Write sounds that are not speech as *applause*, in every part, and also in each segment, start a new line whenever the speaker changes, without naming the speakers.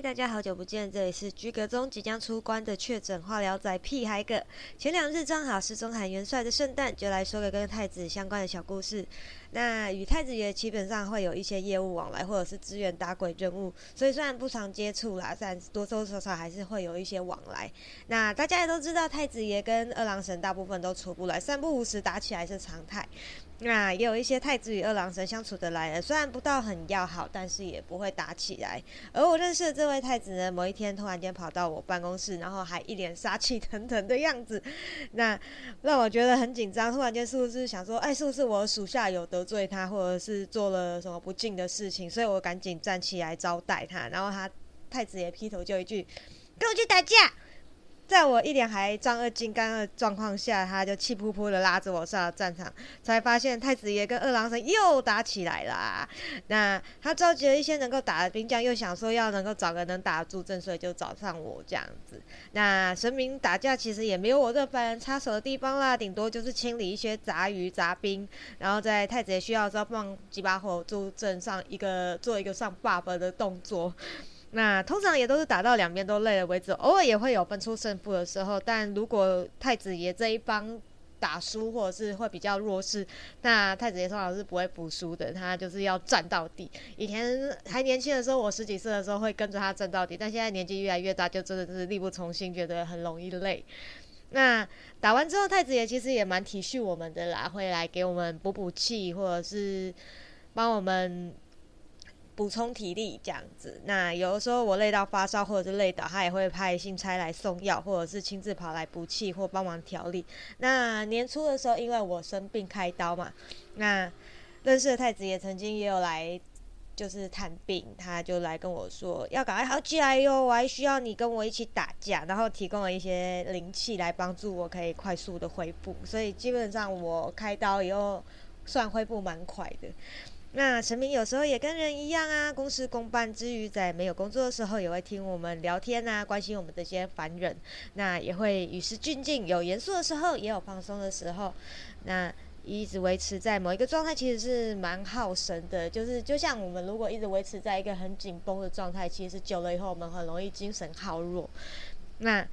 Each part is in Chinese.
大家好久不见，这里是居阁中即将出关的确诊化疗仔屁孩哥。前两日正好是中海元帅的圣诞，就来说个跟太子相关的小故事。那与太子爷基本上会有一些业务往来，或者是支援打鬼任务，所以虽然不常接触啦，但多多少少还是会有一些往来。那大家也都知道，太子爷跟二郎神大部分都出不来，三不五时打起来是常态。那也有一些太子与二郎神相处得来的，虽然不到很要好，但是也不会打起来。而我认识的这位太子呢，某一天突然间跑到我办公室，然后还一脸杀气腾腾的样子，那让我觉得很紧张。突然间是不是想说，哎，是不是我属下有得罪他，或者是做了什么不敬的事情？所以我赶紧站起来招待他，然后他太子也劈头就一句：“ *laughs* 跟我去打架。”在我一脸还丈二金刚的状况下，他就气扑扑的拉着我上了战场，才发现太子爷跟二郎神又打起来了。那他召集了一些能够打的兵将，又想说要能够找个能打得住阵，所以就找上我这样子。那神明打架其实也没有我这凡人插手的地方啦，顶多就是清理一些杂鱼杂兵，然后在太子爷需要的时候放几把火助阵上一个做一个上 buff 的动作。那通常也都是打到两边都累了为止，偶尔也会有分出胜负的时候。但如果太子爷这一方打输，或者是会比较弱势，那太子爷通常是不会服输的，他就是要战到底。以前还年轻的时候，我十几岁的时候会跟着他战到底，但现在年纪越来越大，就真的是力不从心，觉得很容易累。那打完之后，太子爷其实也蛮体恤我们的啦，会来给我们补补气，或者是帮我们。补充体力这样子，那有的时候我累到发烧或者是累倒，他也会派信差来送药，或者是亲自跑来补气或帮忙调理。那年初的时候，因为我生病开刀嘛，那认识的太子也曾经也有来，就是探病，他就来跟我说要赶快好起来哟，我还需要你跟我一起打架，然后提供了一些灵气来帮助我可以快速的恢复，所以基本上我开刀以后算恢复蛮快的。那神明有时候也跟人一样啊，公事公办之余，在没有工作的时候，也会听我们聊天啊，关心我们这些凡人。那也会与时俱进，有严肃的时候，也有放松的时候。那一直维持在某一个状态，其实是蛮耗神的。就是就像我们如果一直维持在一个很紧绷的状态，其实久了以后，我们很容易精神耗弱。那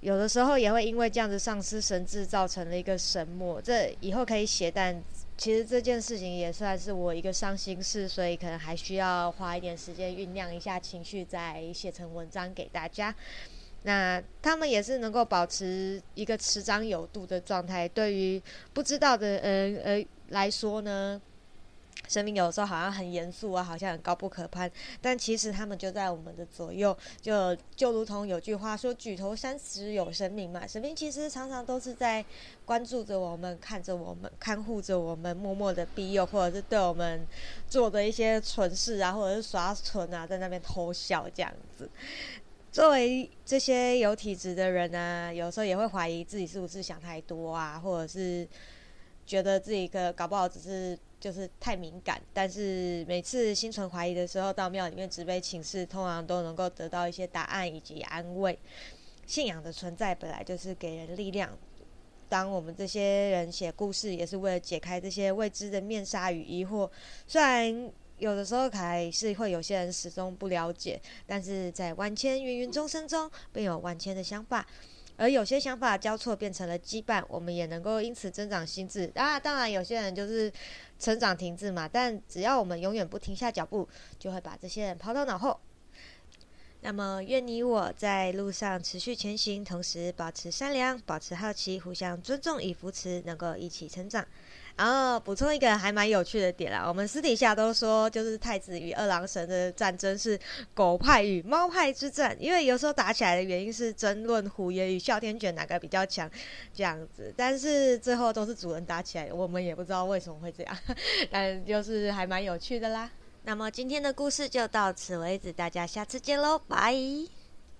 有的时候也会因为这样子丧失神智，造成了一个神魔。这以后可以写，但其实这件事情也算是我一个伤心事，所以可能还需要花一点时间酝酿一下情绪，再写成文章给大家。那他们也是能够保持一个持张有度的状态。对于不知道的人呃来说呢？生命有时候好像很严肃啊，好像很高不可攀，但其实他们就在我们的左右，就就如同有句话说“举头三尺有神明”嘛，神明其实常常都是在关注着我们，看着我们，看护着我们，默默的庇佑，或者是对我们做的一些蠢事啊，或者是耍蠢啊，在那边偷笑这样子。作为这些有体质的人呢，有时候也会怀疑自己是不是想太多啊，或者是觉得自己可搞不好只是。就是太敏感，但是每次心存怀疑的时候，到庙里面直杯请示，通常都能够得到一些答案以及安慰。信仰的存在本来就是给人力量。当我们这些人写故事，也是为了解开这些未知的面纱与疑惑。虽然有的时候还是会有些人始终不了解，但是在万千芸芸众生中，便有万千的想法。而有些想法交错变成了羁绊，我们也能够因此增长心智。啊，当然有些人就是成长停滞嘛，但只要我们永远不停下脚步，就会把这些人抛到脑后。那么，愿你我在路上持续前行，同时保持善良，保持好奇，互相尊重与扶持，能够一起成长。然后补充一个还蛮有趣的点啦，我们私底下都说，就是太子与二郎神的战争是狗派与猫派之战，因为有时候打起来的原因是争论虎爷与哮天犬哪个比较强这样子，但是最后都是主人打起来，我们也不知道为什么会这样，但就是还蛮有趣的啦。那么今天的故事就到此为止，大家下次见喽，拜。